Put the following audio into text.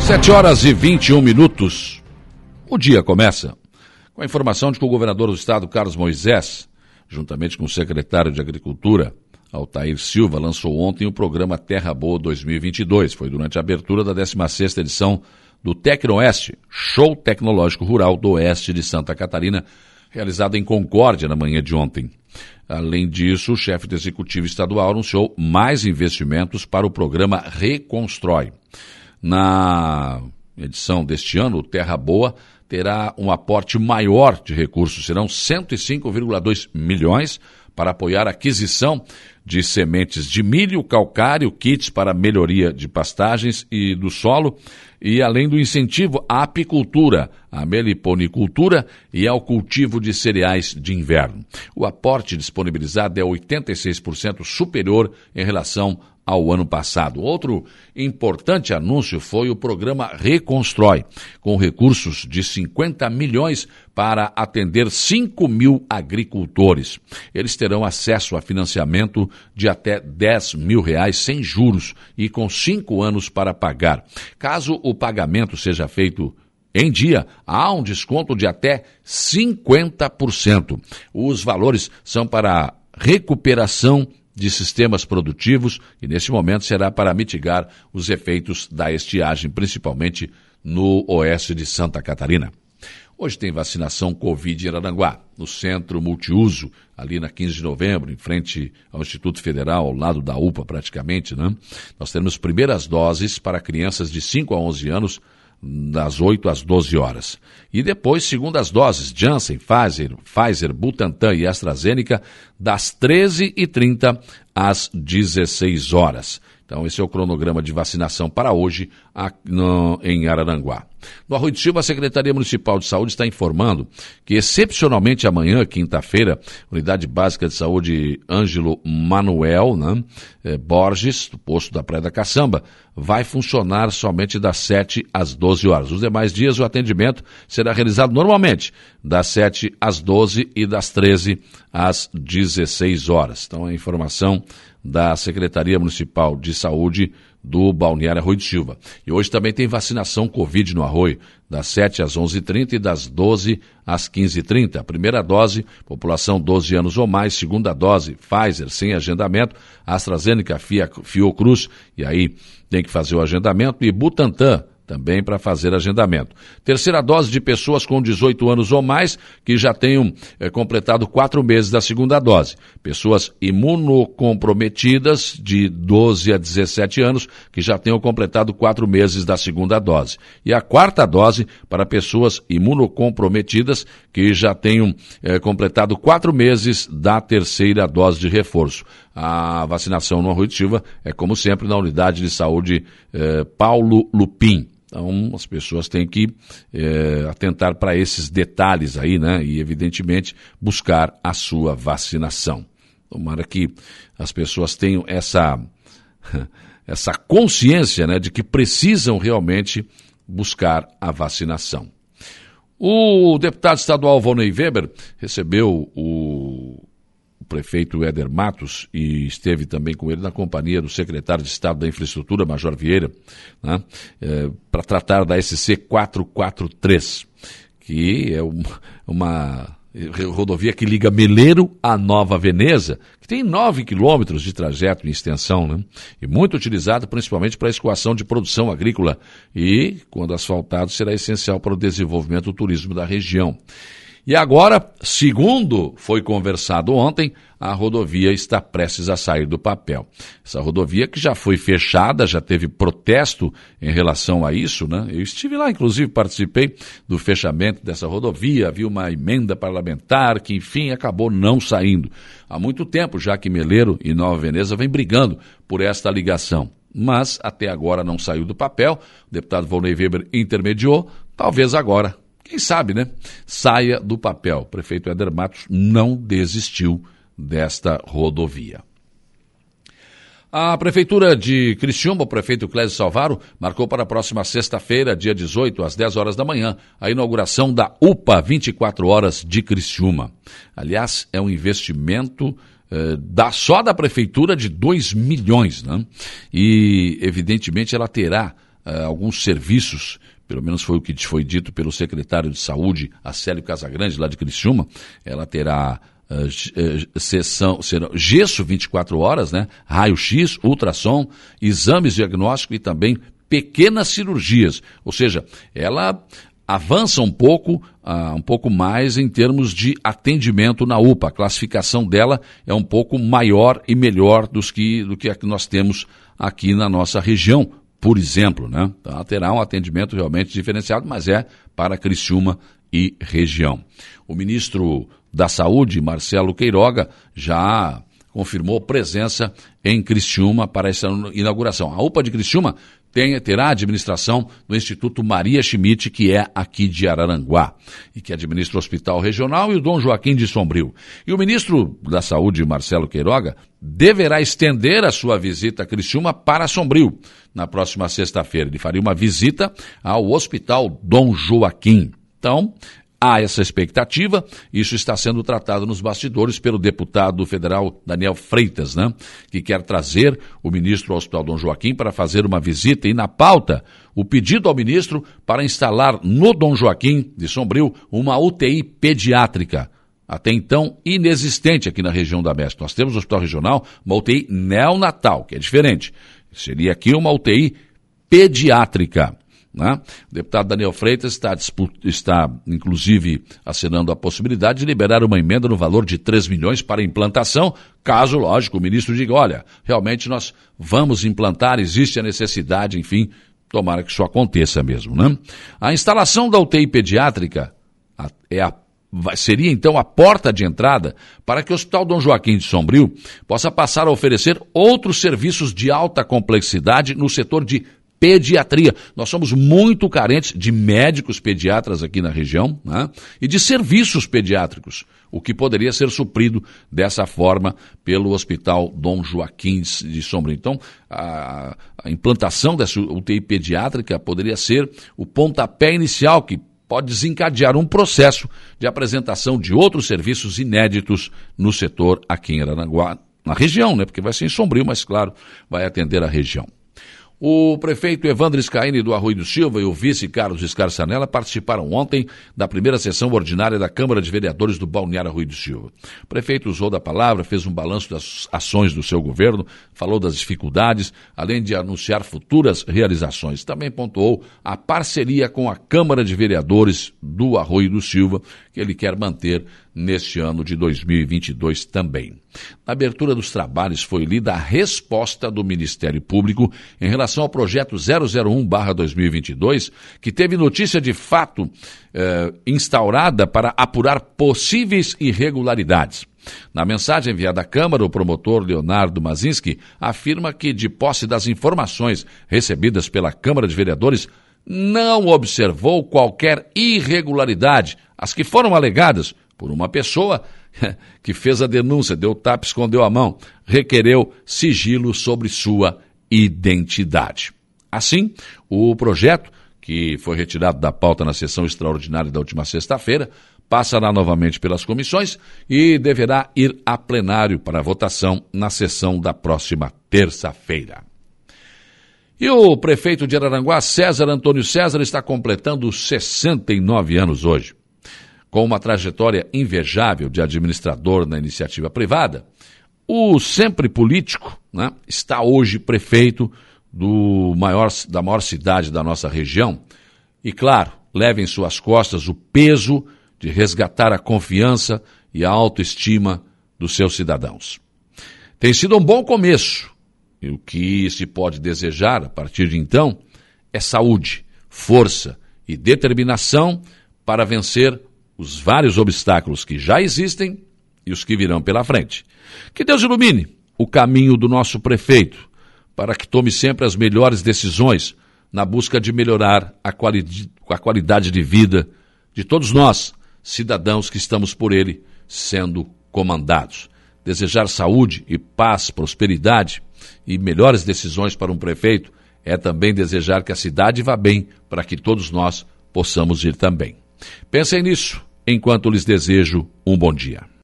Sete horas e 21 minutos. O dia começa com a informação de que o governador do estado, Carlos Moisés, juntamente com o secretário de Agricultura, Altair Silva, lançou ontem o programa Terra Boa 2022. Foi durante a abertura da 16ª edição do Tecnoeste, Show Tecnológico Rural do Oeste de Santa Catarina, realizado em Concórdia na manhã de ontem. Além disso, o chefe do Executivo Estadual anunciou mais investimentos para o programa Reconstrói. Na edição deste ano, o Terra Boa terá um aporte maior de recursos, serão 105,2 milhões para apoiar a aquisição de sementes de milho, calcário, kits para melhoria de pastagens e do solo, e além do incentivo à apicultura, à meliponicultura e ao cultivo de cereais de inverno. O aporte disponibilizado é 86% superior em relação ao ano passado. Outro importante anúncio foi o programa Reconstrói, com recursos de 50 milhões para atender 5 mil agricultores. Eles terão acesso a financiamento de até 10 mil reais sem juros e com cinco anos para pagar. Caso o pagamento seja feito em dia, há um desconto de até 50%. Os valores são para recuperação de sistemas produtivos e, nesse momento, será para mitigar os efeitos da estiagem, principalmente no oeste de Santa Catarina. Hoje tem vacinação Covid em Aranguá, no centro multiuso, ali na 15 de novembro, em frente ao Instituto Federal, ao lado da UPA praticamente, né? Nós temos primeiras doses para crianças de 5 a 11 anos das 8 às 12 horas. E depois, segundas doses, Janssen, Pfizer, Pfizer, Butantan e AstraZeneca, das 13h30 às 16 horas. Então, esse é o cronograma de vacinação para hoje no, em Araranguá. No Arroio de Silva, a Secretaria Municipal de Saúde está informando que, excepcionalmente amanhã, quinta-feira, Unidade Básica de Saúde Ângelo Manuel né, eh, Borges, do posto da Praia da Caçamba, vai funcionar somente das 7 às 12 horas. Os demais dias, o atendimento será realizado normalmente, das 7 às 12 e das 13 às 16 horas. Então, a informação da Secretaria Municipal de Saúde do Balneário Arroio de Silva. E hoje também tem vacinação Covid no Arroio, das 7 às 11h30 e das 12 às 15h30. A primeira dose, população 12 anos ou mais. Segunda dose, Pfizer, sem agendamento. AstraZeneca, Fiocruz, e aí tem que fazer o agendamento. E Butantan, também para fazer agendamento. Terceira dose de pessoas com 18 anos ou mais que já tenham é, completado quatro meses da segunda dose. Pessoas imunocomprometidas de 12 a 17 anos que já tenham completado quatro meses da segunda dose. E a quarta dose para pessoas imunocomprometidas que já tenham é, completado quatro meses da terceira dose de reforço. A vacinação de Silva é, como sempre, na unidade de saúde eh, Paulo Lupim. Então, as pessoas têm que é, atentar para esses detalhes aí, né? E, evidentemente, buscar a sua vacinação. Tomara que as pessoas tenham essa, essa consciência, né? De que precisam realmente buscar a vacinação. O deputado estadual Volney Weber recebeu o prefeito Éder Matos e esteve também com ele na companhia do secretário de Estado da Infraestrutura, Major Vieira, né, é, para tratar da SC 443, que é uma, rodovia que liga Meleiro a Nova Veneza, que tem 9 quilômetros de trajeto em extensão, né? E muito utilizada principalmente para a escoação de produção agrícola e, quando asfaltado, será essencial para o desenvolvimento do turismo da região. E agora, segundo foi conversado ontem, a rodovia está prestes a sair do papel. Essa rodovia que já foi fechada, já teve protesto em relação a isso, né? Eu estive lá, inclusive participei do fechamento dessa rodovia, havia uma emenda parlamentar que, enfim, acabou não saindo. Há muito tempo já que Meleiro e Nova Veneza vem brigando por esta ligação. Mas até agora não saiu do papel. O deputado Volney Weber intermediou. Talvez agora quem sabe, né? Saia do papel. O prefeito Éder Matos não desistiu desta rodovia. A Prefeitura de Criciúma, o prefeito Clésio Salvaro, marcou para a próxima sexta-feira, dia 18, às 10 horas da manhã, a inauguração da UPA 24 Horas de Criciúma. Aliás, é um investimento eh, da, só da Prefeitura de 2 milhões, né? E, evidentemente, ela terá uh, alguns serviços, pelo menos foi o que foi dito pelo secretário de Saúde, Acélio Casagrande, lá de Criciúma, ela terá uh, sessão, será gesso 24 horas, né? Raio-X, ultrassom, exames diagnósticos e também pequenas cirurgias. Ou seja, ela avança um pouco, uh, um pouco mais em termos de atendimento na UPA. A classificação dela é um pouco maior e melhor dos que, do que a que nós temos aqui na nossa região, por exemplo. Né? Ela terá um atendimento realmente diferenciado, mas é para Criciúma e região. O ministro da Saúde, Marcelo Queiroga, já confirmou presença em Criciúma para essa inauguração. A UPA de Criciúma tem, terá a administração do Instituto Maria Schmidt, que é aqui de Araranguá, e que administra o Hospital Regional e o Dom Joaquim de Sombrio. E o ministro da Saúde, Marcelo Queiroga, deverá estender a sua visita a Criciúma para Sombrio na próxima sexta-feira. Ele faria uma visita ao Hospital Dom Joaquim. Então, Há essa expectativa, isso está sendo tratado nos bastidores pelo deputado federal Daniel Freitas, né? que quer trazer o ministro ao Hospital Dom Joaquim para fazer uma visita e na pauta o pedido ao ministro para instalar no Dom Joaquim de Sombrio uma UTI pediátrica até então inexistente aqui na região da Mestre. Nós temos no Hospital Regional uma UTI neonatal, que é diferente. Seria aqui uma UTI pediátrica. Né? O deputado Daniel Freitas está, está, inclusive, assinando a possibilidade de liberar uma emenda no valor de 3 milhões para implantação, caso, lógico, o ministro diga, olha, realmente nós vamos implantar, existe a necessidade, enfim, tomara que isso aconteça mesmo. Né? A instalação da UTI pediátrica é a seria então a porta de entrada para que o Hospital Dom Joaquim de Sombrio possa passar a oferecer outros serviços de alta complexidade no setor de pediatria. Nós somos muito carentes de médicos pediatras aqui na região né? e de serviços pediátricos, o que poderia ser suprido dessa forma pelo Hospital Dom Joaquim de Sombra. Então, a, a implantação dessa UTI pediátrica poderia ser o pontapé inicial que pode desencadear um processo de apresentação de outros serviços inéditos no setor aqui em Aranaguá, na região, né? Porque vai ser em Sombrio, mas claro, vai atender a região. O prefeito Evandro Scaini do Arroio do Silva e o vice Carlos Escarçanella participaram ontem da primeira sessão ordinária da Câmara de Vereadores do Balneário Arroio do Silva. O prefeito usou da palavra, fez um balanço das ações do seu governo, falou das dificuldades, além de anunciar futuras realizações. Também pontuou a parceria com a Câmara de Vereadores do Arroio do Silva, que ele quer manter neste ano de 2022 também. Na abertura dos trabalhos foi lida a resposta do Ministério Público em relação ao projeto 001-2022, que teve notícia de fato eh, instaurada para apurar possíveis irregularidades. Na mensagem enviada à Câmara, o promotor Leonardo Mazinski afirma que, de posse das informações recebidas pela Câmara de Vereadores, não observou qualquer irregularidade, as que foram alegadas por uma pessoa que fez a denúncia, deu tapa, escondeu a mão, requereu sigilo sobre sua identidade. Assim, o projeto, que foi retirado da pauta na sessão extraordinária da última sexta-feira, passará novamente pelas comissões e deverá ir a plenário para votação na sessão da próxima terça-feira. E o prefeito de Araranguá, César Antônio César, está completando 69 anos hoje. Com uma trajetória invejável de administrador na iniciativa privada, o sempre político né, está hoje prefeito do maior, da maior cidade da nossa região. E, claro, leva em suas costas o peso de resgatar a confiança e a autoestima dos seus cidadãos. Tem sido um bom começo, e o que se pode desejar a partir de então é saúde, força e determinação para vencer os vários obstáculos que já existem e os que virão pela frente. Que Deus ilumine o caminho do nosso prefeito para que tome sempre as melhores decisões na busca de melhorar a, quali a qualidade de vida de todos nós, cidadãos que estamos por ele sendo comandados. Desejar saúde e paz, prosperidade e melhores decisões para um prefeito é também desejar que a cidade vá bem para que todos nós possamos ir também. Pensem nisso enquanto lhes desejo um bom dia.